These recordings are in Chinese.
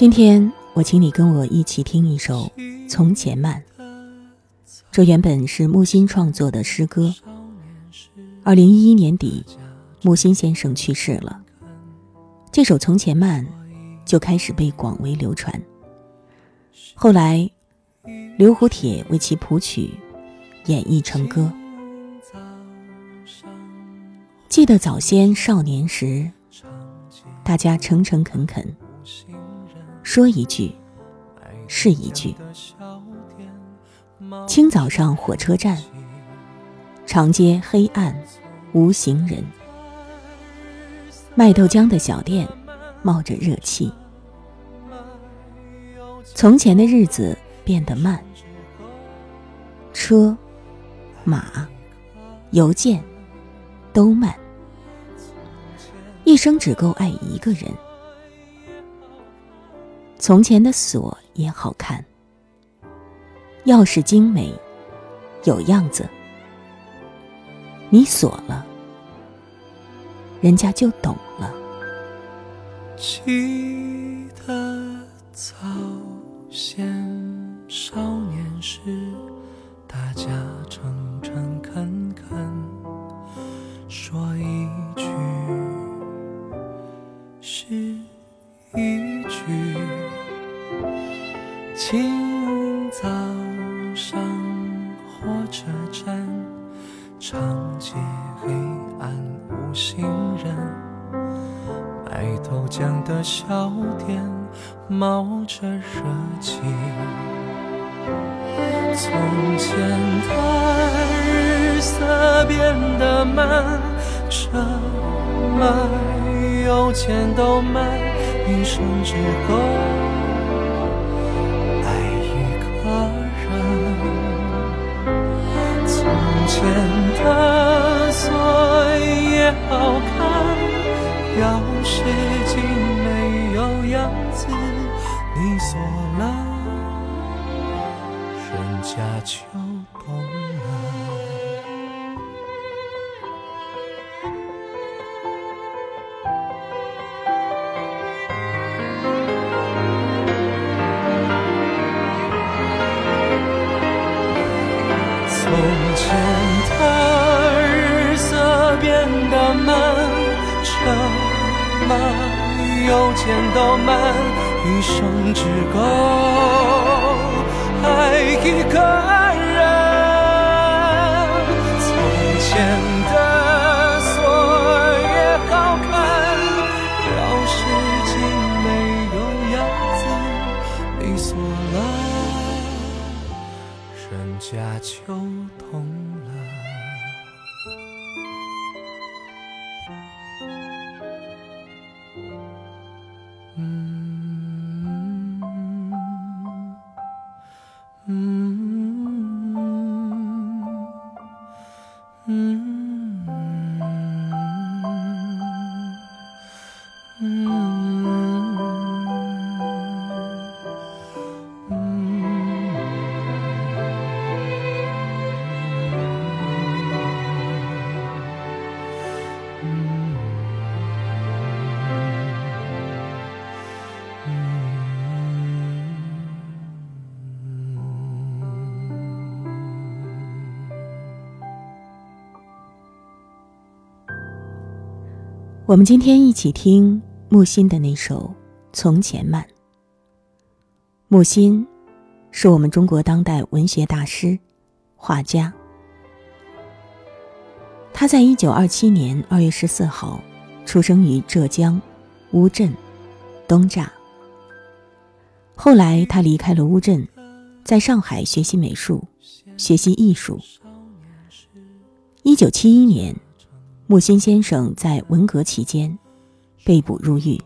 今天我请你跟我一起听一首《从前慢》，这原本是木心创作的诗歌。二零一一年底，木心先生去世了，这首《从前慢》就开始被广为流传。后来，刘胡铁为其谱曲，演绎成歌。记得早先少年时，大家诚诚恳恳。说一句，是一句。清早上火车站，长街黑暗，无行人。卖豆浆的小店，冒着热气。从前的日子变得慢，车、马、邮件都慢，一生只够爱一个人。从前的锁也好看，钥匙精美，有样子。你锁了，人家就懂了。记得早先少年时，大家诚诚恳恳，说一句是一句。清早上火车站，长街黑暗无行人，卖豆浆的小店冒着热气。从前的日色变得慢，车马邮件都慢，一生只够。夏秋冬我们今天一起听木心的那首《从前慢》。木心是我们中国当代文学大师、画家。他在一九二七年二月十四号出生于浙江乌镇东栅。后来他离开了乌镇，在上海学习美术、学习艺术。一九七一年木心先生在文革期间被捕入狱，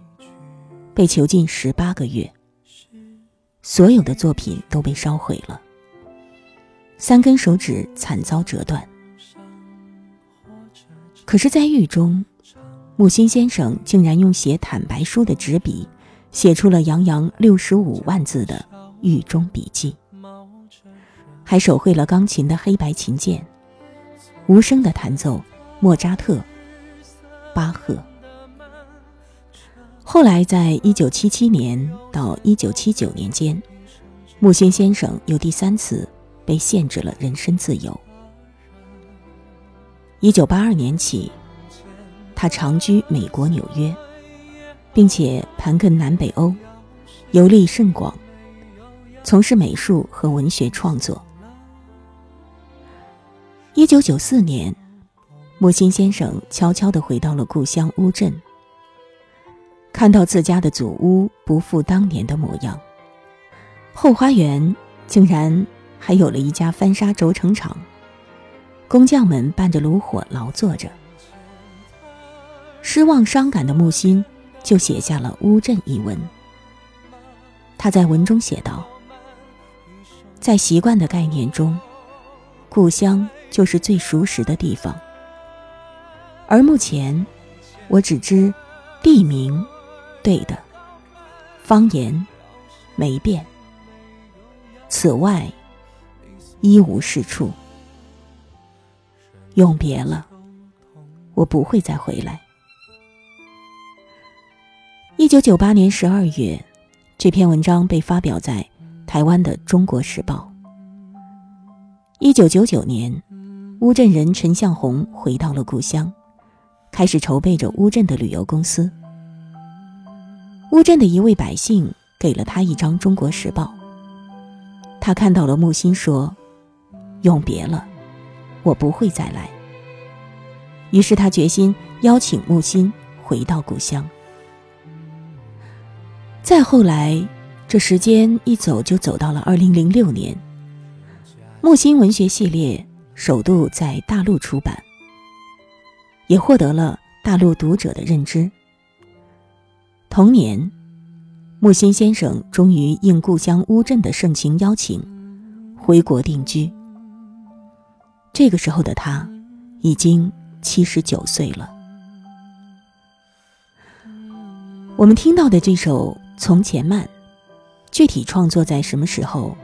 被囚禁十八个月，所有的作品都被烧毁了，三根手指惨遭折断。可是，在狱中，木心先生竟然用写坦白书的纸笔，写出了洋洋六十五万字的狱中笔记，还手绘了钢琴的黑白琴键，无声的弹奏。莫扎特、巴赫。后来，在一九七七年到一九七九年间，木心先生又第三次被限制了人身自由。一九八二年起，他长居美国纽约，并且盘根南北欧，游历甚广，从事美术和文学创作。一九九四年。木心先生悄悄地回到了故乡乌镇，看到自家的祖屋不复当年的模样，后花园竟然还有了一家翻砂轴承厂，工匠们伴着炉火劳作着。失望伤感的木心就写下了《乌镇》一文。他在文中写道：“在习惯的概念中，故乡就是最熟识的地方。”而目前，我只知地名对的，方言没变。此外，一无是处。永别了，我不会再回来。一九九八年十二月，这篇文章被发表在台湾的《中国时报》。一九九九年，乌镇人陈向红回到了故乡。开始筹备着乌镇的旅游公司。乌镇的一位百姓给了他一张《中国时报》，他看到了木心，说：“永别了，我不会再来。”于是他决心邀请木心回到故乡。再后来，这时间一走就走到了二零零六年，木心文学系列首度在大陆出版。也获得了大陆读者的认知。同年，木心先生终于应故乡乌镇的盛情邀请，回国定居。这个时候的他，已经七十九岁了。我们听到的这首《从前慢》，具体创作在什么时候，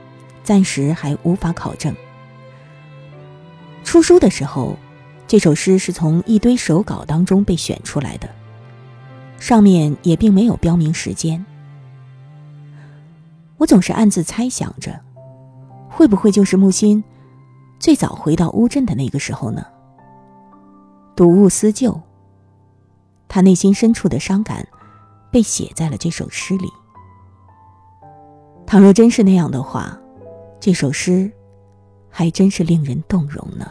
暂时还无法考证。出书的时候。这首诗是从一堆手稿当中被选出来的，上面也并没有标明时间。我总是暗自猜想着，会不会就是木心最早回到乌镇的那个时候呢？睹物思旧，他内心深处的伤感被写在了这首诗里。倘若真是那样的话，这首诗还真是令人动容呢。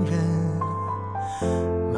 人。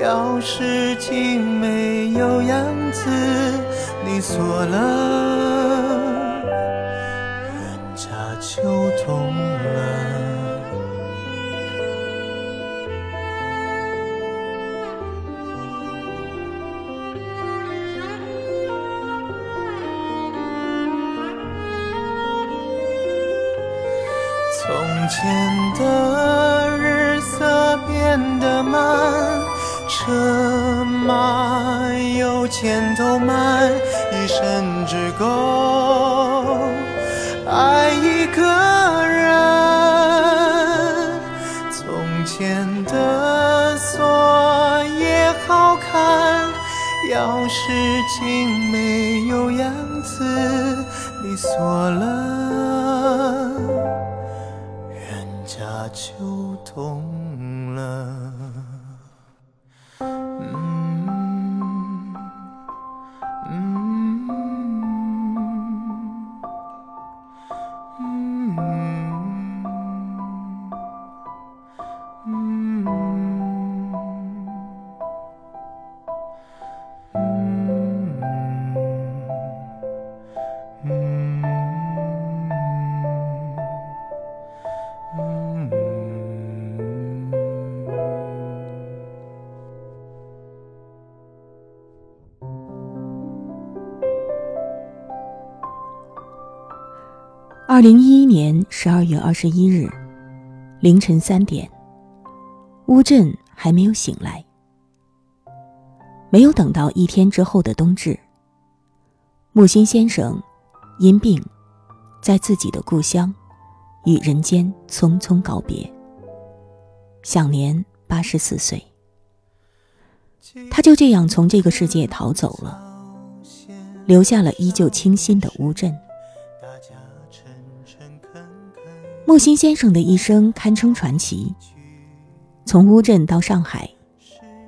钥匙精没有样子，你锁了，人家就懂慢。车马邮件都慢，一生只够爱一个人。从前的锁也好看，钥匙竟没有样子，你锁了，人家就懂二零一一年十二月二十一日凌晨三点，乌镇还没有醒来。没有等到一天之后的冬至，木心先生因病在自己的故乡与人间匆匆告别，享年八十四岁。他就这样从这个世界逃走了，留下了依旧清新的乌镇。木心先生的一生堪称传奇，从乌镇到上海，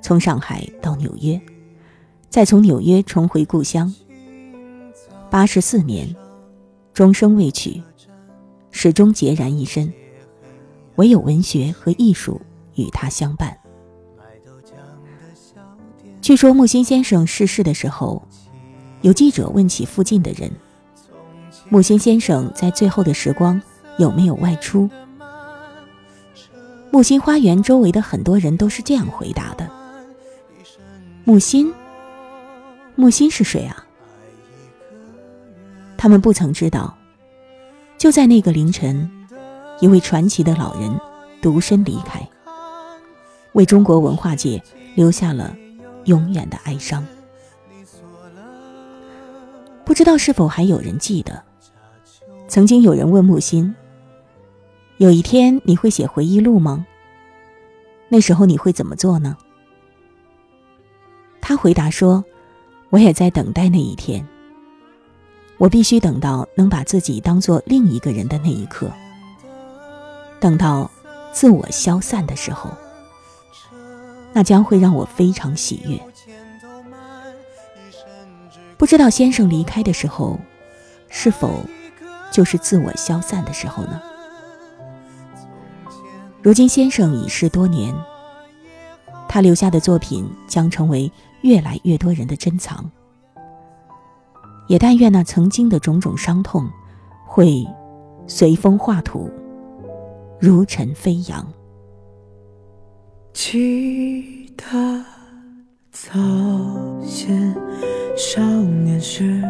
从上海到纽约，再从纽约重回故乡。八十四年，终生未娶，始终孑然一身，唯有文学和艺术与他相伴。据说木心先生逝世的时候，有记者问起附近的人，木心先生在最后的时光。有没有外出？木心花园周围的很多人都是这样回答的：“木心，木心是谁啊？”他们不曾知道，就在那个凌晨，一位传奇的老人独身离开，为中国文化界留下了永远的哀伤。不知道是否还有人记得，曾经有人问木心。有一天你会写回忆录吗？那时候你会怎么做呢？他回答说：“我也在等待那一天。我必须等到能把自己当做另一个人的那一刻，等到自我消散的时候，那将会让我非常喜悦。不知道先生离开的时候，是否就是自我消散的时候呢？”如今先生已逝多年，他留下的作品将成为越来越多人的珍藏。也但愿那曾经的种种伤痛，会随风化土，如尘飞扬。记得早先少年时，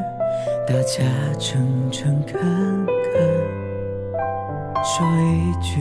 大家诚诚恳恳说一句。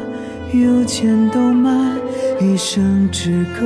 有钱都慢，一生只够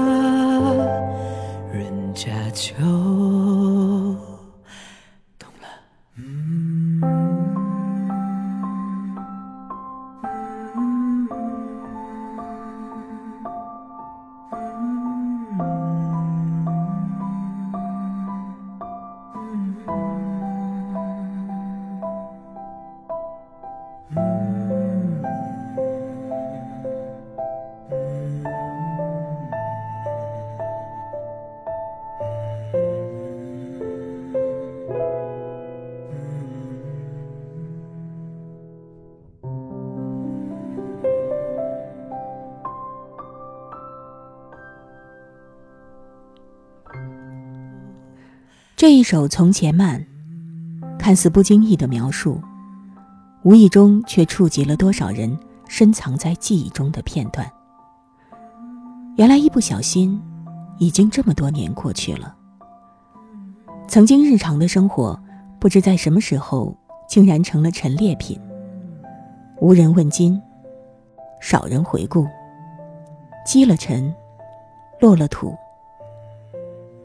这一首《从前慢》，看似不经意的描述，无意中却触及了多少人深藏在记忆中的片段。原来一不小心，已经这么多年过去了。曾经日常的生活，不知在什么时候竟然成了陈列品，无人问津，少人回顾，积了尘，落了土。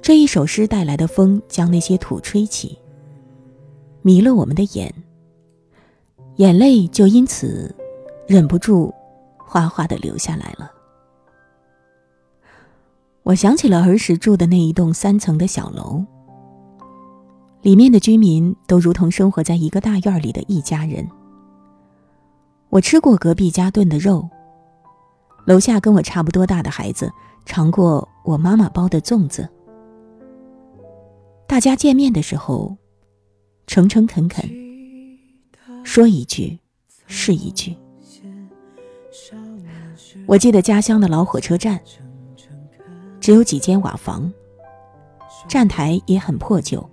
这一首诗带来的风，将那些土吹起，迷了我们的眼，眼泪就因此忍不住哗哗的流下来了。我想起了儿时住的那一栋三层的小楼，里面的居民都如同生活在一个大院里的一家人。我吃过隔壁家炖的肉，楼下跟我差不多大的孩子尝过我妈妈包的粽子。大家见面的时候，诚诚恳恳，说一句是一句。我记得家乡的老火车站，只有几间瓦房，站台也很破旧。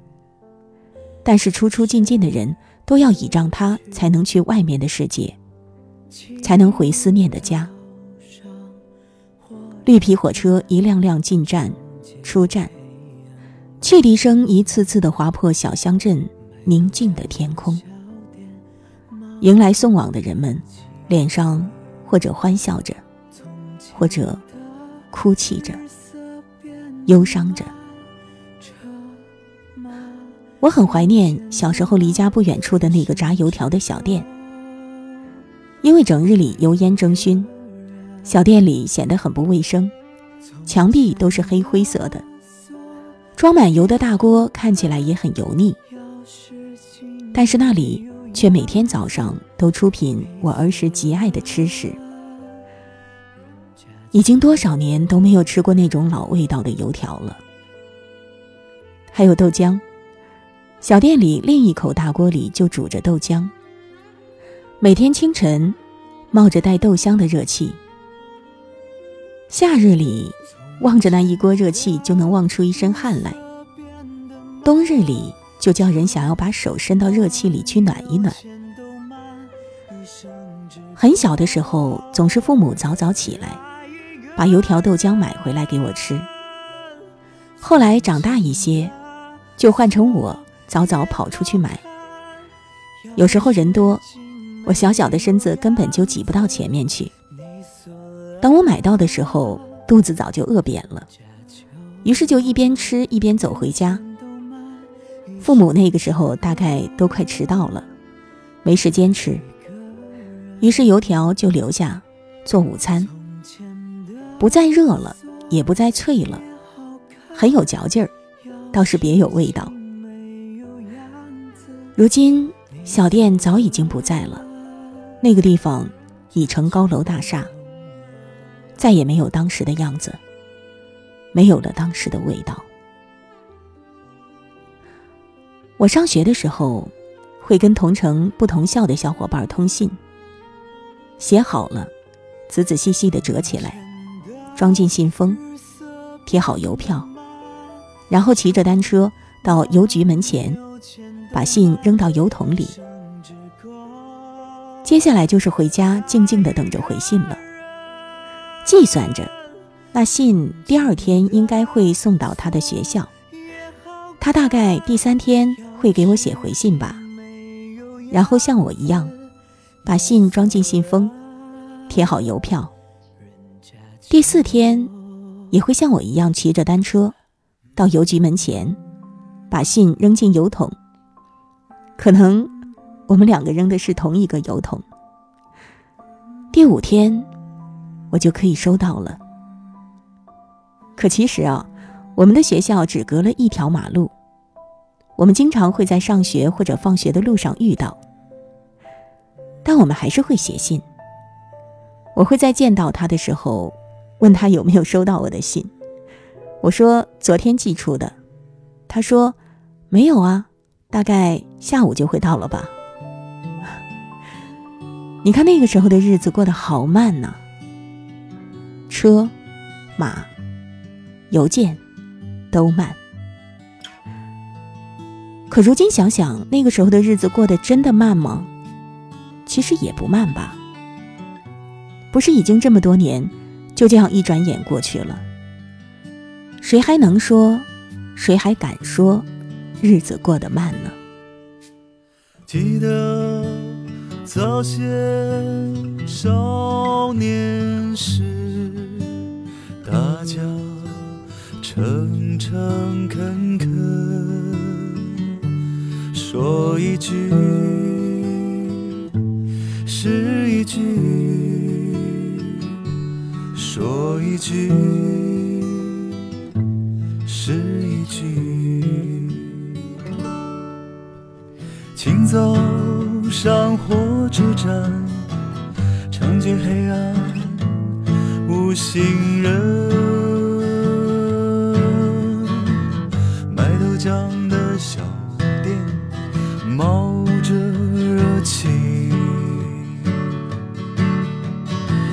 但是出出进进的人都要倚仗它，才能去外面的世界，才能回思念的家。绿皮火车一辆辆进站、出站。汽笛声一次次的划破小乡镇宁静的天空，迎来送往的人们，脸上或者欢笑着，或者哭泣着，忧伤着。我很怀念小时候离家不远处的那个炸油条的小店，因为整日里油烟蒸熏，小店里显得很不卫生，墙壁都是黑灰色的。装满油的大锅看起来也很油腻，但是那里却每天早上都出品我儿时极爱的吃食。已经多少年都没有吃过那种老味道的油条了。还有豆浆，小店里另一口大锅里就煮着豆浆。每天清晨，冒着带豆香的热气。夏日里。望着那一锅热气，就能望出一身汗来。冬日里，就叫人想要把手伸到热气里去暖一暖。很小的时候，总是父母早早起来，把油条豆浆买回来给我吃。后来长大一些，就换成我早早跑出去买。有时候人多，我小小的身子根本就挤不到前面去。等我买到的时候，肚子早就饿扁了，于是就一边吃一边走回家。父母那个时候大概都快迟到了，没时间吃，于是油条就留下做午餐。不再热了，也不再脆了，很有嚼劲儿，倒是别有味道。如今小店早已经不在了，那个地方已成高楼大厦。再也没有当时的样子，没有了当时的味道。我上学的时候，会跟同城不同校的小伙伴通信，写好了，仔仔细细的折起来，装进信封，贴好邮票，然后骑着单车到邮局门前，把信扔到邮筒里。接下来就是回家，静静的等着回信了。计算着，那信第二天应该会送到他的学校，他大概第三天会给我写回信吧，然后像我一样，把信装进信封，贴好邮票。第四天，也会像我一样骑着单车，到邮局门前，把信扔进邮筒。可能我们两个扔的是同一个邮筒。第五天，我就可以收到了。可其实啊，我们的学校只隔了一条马路，我们经常会在上学或者放学的路上遇到，但我们还是会写信。我会在见到他的时候。问他有没有收到我的信，我说昨天寄出的，他说没有啊，大概下午就会到了吧。你看那个时候的日子过得好慢呐，车、马、邮件都慢。可如今想想，那个时候的日子过得真的慢吗？其实也不慢吧，不是已经这么多年。就这样一转眼过去了，谁还能说，谁还敢说，日子过得慢呢？记得早些少年时，大家诚诚恳恳，说一句是一句。说一句是一句，请走上火车站，长街黑暗无行人，卖豆浆的小店冒着热气。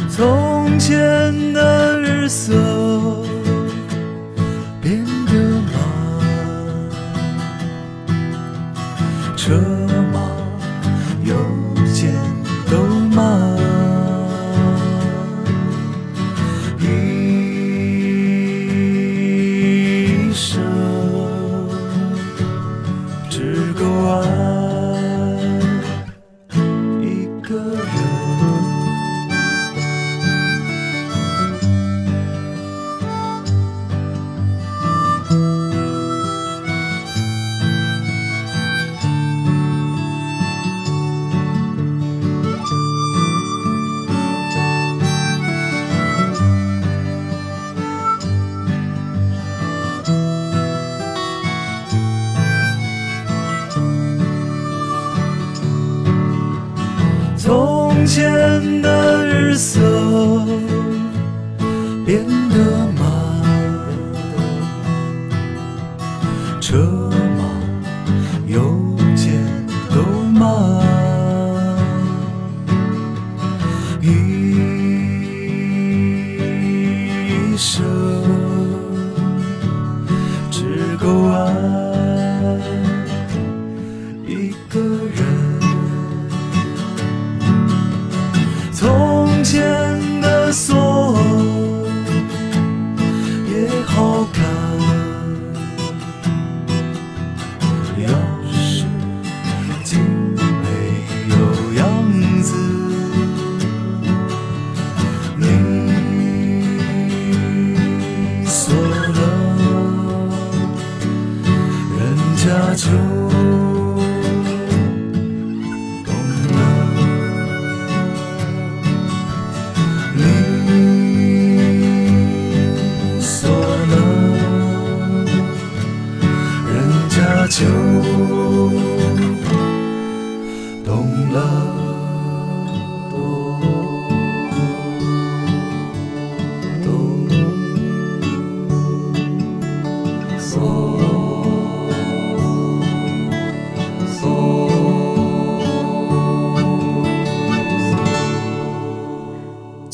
从前的日色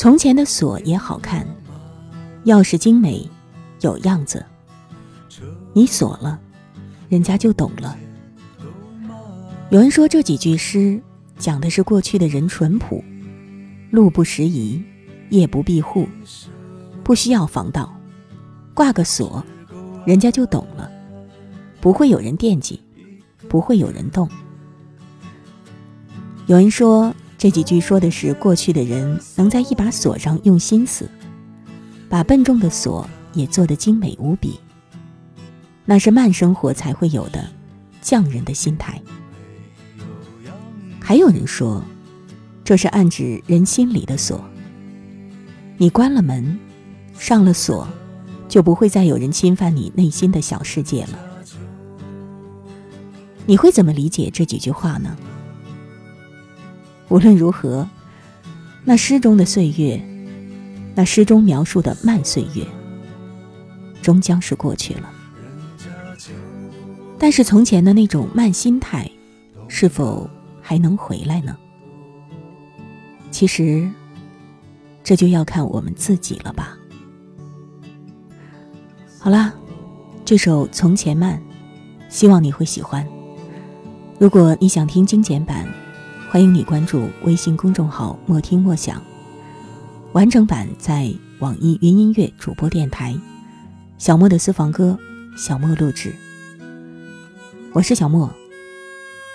从前的锁也好看，钥匙精美，有样子。你锁了。人家就懂了。有人说这几句诗讲的是过去的人淳朴，路不拾遗，夜不闭户，不需要防盗，挂个锁，人家就懂了，不会有人惦记，不会有人动。有人说这几句说的是过去的人能在一把锁上用心思，把笨重的锁也做得精美无比。那是慢生活才会有的匠人的心态。还有人说，这是暗指人心里的锁。你关了门，上了锁，就不会再有人侵犯你内心的小世界了。你会怎么理解这几句话呢？无论如何，那诗中的岁月，那诗中描述的慢岁月，终将是过去了。但是从前的那种慢心态，是否还能回来呢？其实，这就要看我们自己了吧。好啦，这首《从前慢》，希望你会喜欢。如果你想听精简版，欢迎你关注微信公众号“莫听莫想”，完整版在网易云音乐主播电台。小莫的私房歌，小莫录制。我是小莫，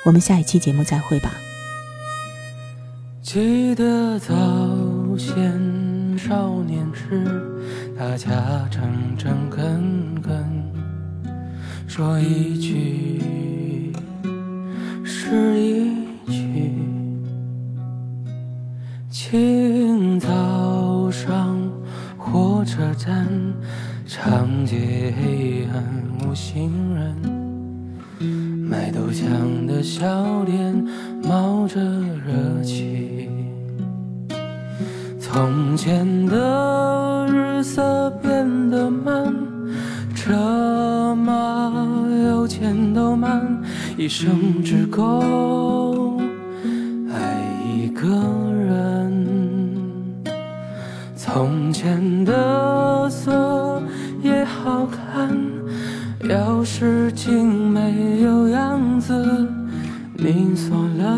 我们下一期节目再会吧。记得早先少年时，大家诚诚恳恳，说一句是一站，长街黑暗无行人。卖豆浆的小店冒着热气，从前的日色变得慢，车马邮件都慢，一生只够爱一个。从前的锁也好看。钥匙竟没有样子，你锁了，